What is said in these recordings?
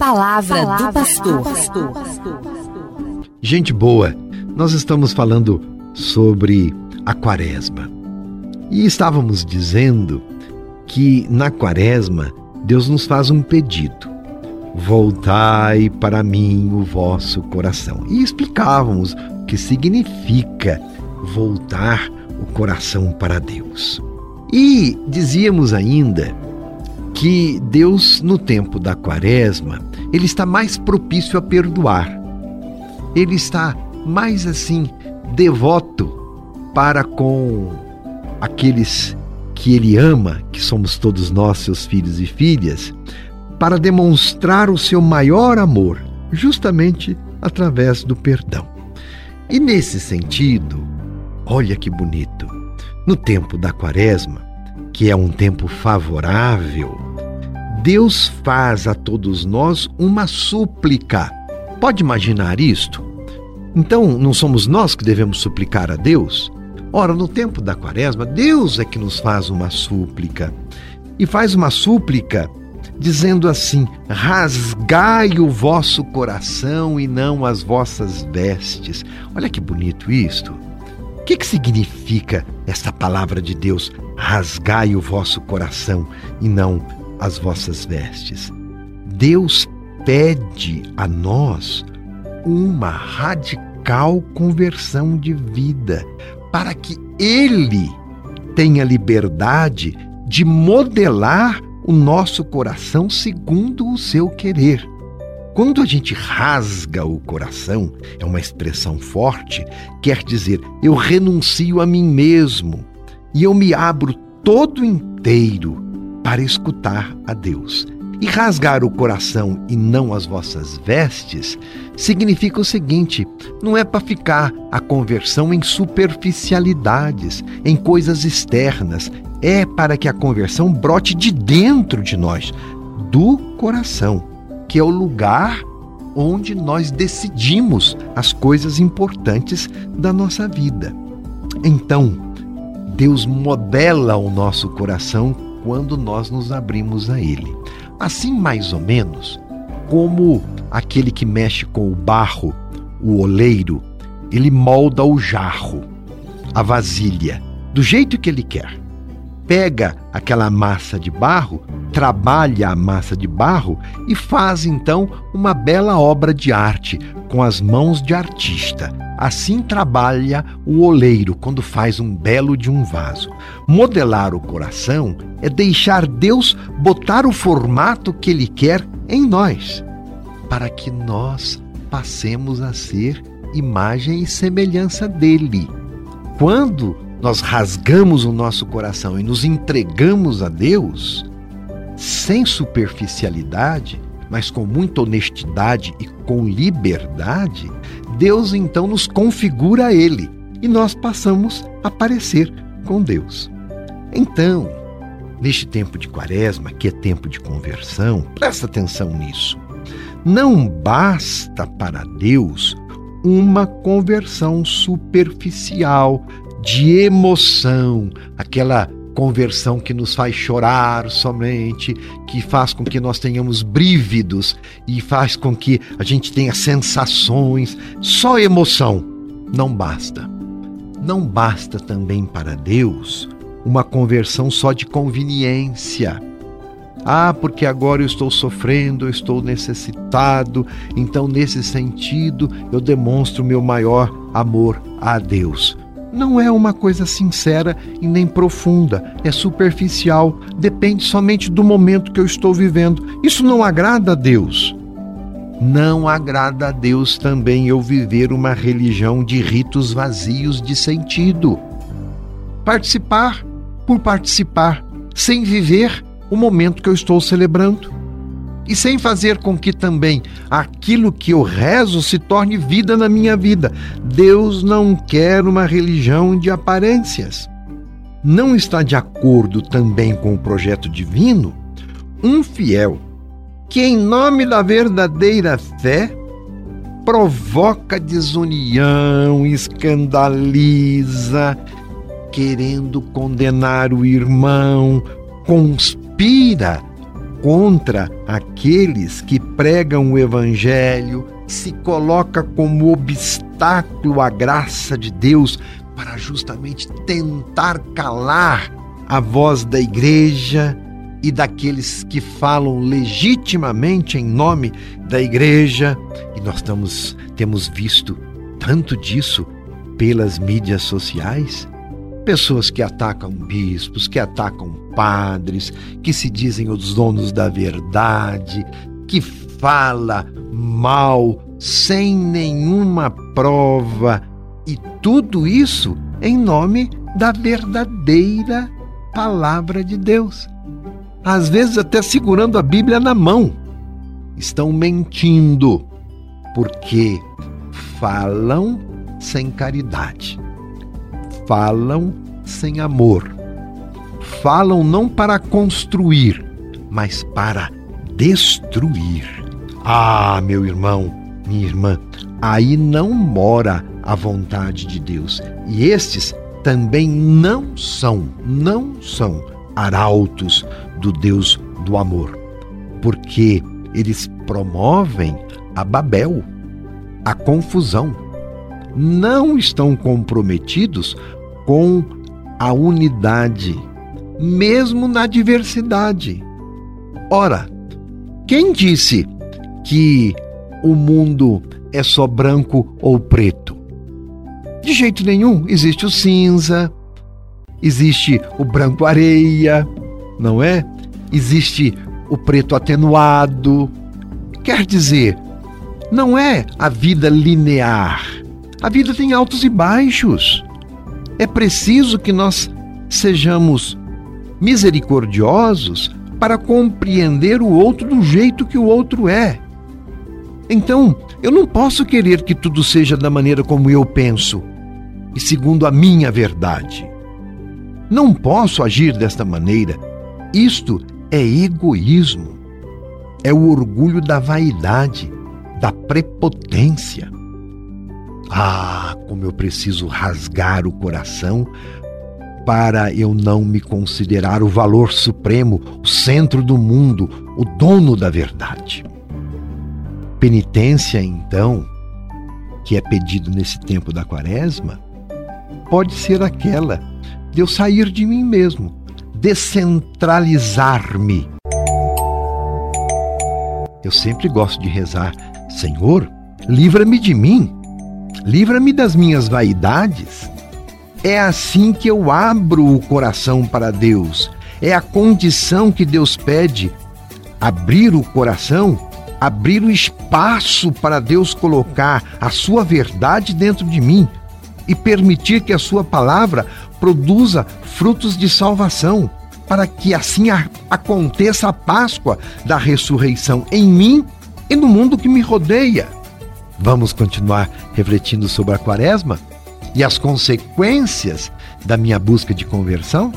palavra, palavra do pastor. Gente boa, nós estamos falando sobre a quaresma. E estávamos dizendo que na quaresma Deus nos faz um pedido: voltai para mim o vosso coração. E explicávamos o que significa voltar o coração para Deus. E dizíamos ainda que Deus, no tempo da quaresma, ele está mais propício a perdoar. Ele está mais assim, devoto para com aqueles que ele ama, que somos todos nós, seus filhos e filhas, para demonstrar o seu maior amor, justamente através do perdão. E nesse sentido, olha que bonito, no tempo da quaresma, que é um tempo favorável, Deus faz a todos nós uma súplica. Pode imaginar isto? Então, não somos nós que devemos suplicar a Deus? Ora, no tempo da quaresma, Deus é que nos faz uma súplica. E faz uma súplica dizendo assim: rasgai o vosso coração e não as vossas vestes. Olha que bonito isto. O que, que significa esta palavra de Deus? Rasgai o vosso coração e não as vossas vestes. Deus pede a nós uma radical conversão de vida para que Ele tenha liberdade de modelar o nosso coração segundo o seu querer. Quando a gente rasga o coração, é uma expressão forte, quer dizer, eu renuncio a mim mesmo e eu me abro todo inteiro para escutar a Deus. E rasgar o coração e não as vossas vestes significa o seguinte: não é para ficar a conversão em superficialidades, em coisas externas, é para que a conversão brote de dentro de nós, do coração, que é o lugar onde nós decidimos as coisas importantes da nossa vida. Então, Deus modela o nosso coração quando nós nos abrimos a Ele. Assim, mais ou menos, como aquele que mexe com o barro, o oleiro, ele molda o jarro, a vasilha, do jeito que ele quer. Pega aquela massa de barro, trabalha a massa de barro e faz então uma bela obra de arte com as mãos de artista Assim trabalha o oleiro quando faz um belo de um vaso. Modelar o coração é deixar Deus botar o formato que Ele quer em nós, para que nós passemos a ser imagem e semelhança dele. Quando nós rasgamos o nosso coração e nos entregamos a Deus, sem superficialidade, mas com muita honestidade e com liberdade, Deus então nos configura a Ele e nós passamos a parecer com Deus. Então, neste tempo de quaresma, que é tempo de conversão, presta atenção nisso. Não basta para Deus uma conversão superficial, de emoção, aquela conversão que nos faz chorar somente, que faz com que nós tenhamos brívidos e faz com que a gente tenha sensações. Só emoção não basta. Não basta também para Deus uma conversão só de conveniência. Ah, porque agora eu estou sofrendo, eu estou necessitado, então nesse sentido eu demonstro meu maior amor a Deus não é uma coisa sincera e nem profunda, é superficial, depende somente do momento que eu estou vivendo. Isso não agrada a Deus. Não agrada a Deus também eu viver uma religião de ritos vazios de sentido. Participar por participar, sem viver o momento que eu estou celebrando e sem fazer com que também aquilo que eu rezo se torne vida na minha vida. Deus não quer uma religião de aparências. Não está de acordo também com o projeto divino um fiel que, em nome da verdadeira fé, provoca desunião, escandaliza, querendo condenar o irmão, conspira contra aqueles que pregam o Evangelho, se coloca como obstáculo à graça de Deus para justamente tentar calar a voz da igreja e daqueles que falam legitimamente em nome da igreja. E nós estamos, temos visto tanto disso pelas mídias sociais. Pessoas que atacam bispos, que atacam padres, que se dizem os donos da verdade, que fala mal sem nenhuma prova e tudo isso em nome da verdadeira palavra de Deus. Às vezes até segurando a Bíblia na mão. Estão mentindo porque falam sem caridade. Falam sem amor. Falam não para construir, mas para destruir. Ah, meu irmão, minha irmã, aí não mora a vontade de Deus. E estes também não são, não são arautos do Deus do amor, porque eles promovem a Babel, a confusão. Não estão comprometidos com a unidade, mesmo na diversidade. Ora, quem disse que o mundo é só branco ou preto? De jeito nenhum. Existe o cinza, existe o branco areia, não é? Existe o preto atenuado. Quer dizer, não é a vida linear. A vida tem altos e baixos. É preciso que nós sejamos misericordiosos para compreender o outro do jeito que o outro é. Então, eu não posso querer que tudo seja da maneira como eu penso e segundo a minha verdade. Não posso agir desta maneira. Isto é egoísmo. É o orgulho da vaidade, da prepotência. Ah, como eu preciso rasgar o coração para eu não me considerar o valor supremo, o centro do mundo, o dono da verdade. Penitência, então, que é pedido nesse tempo da quaresma, pode ser aquela de eu sair de mim mesmo, descentralizar-me. Eu sempre gosto de rezar: Senhor, livra-me de mim, livra-me das minhas vaidades. É assim que eu abro o coração para Deus. É a condição que Deus pede: abrir o coração abrir o espaço para Deus colocar a sua verdade dentro de mim e permitir que a sua palavra produza frutos de salvação, para que assim aconteça a Páscoa da ressurreição em mim e no mundo que me rodeia. Vamos continuar refletindo sobre a Quaresma e as consequências da minha busca de conversão?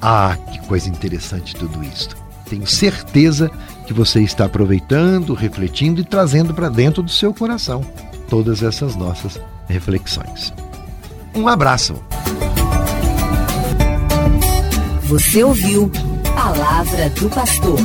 Ah, que coisa interessante tudo isto. Tenho certeza que você está aproveitando, refletindo e trazendo para dentro do seu coração todas essas nossas reflexões. Um abraço. Você ouviu Palavra do Pastor.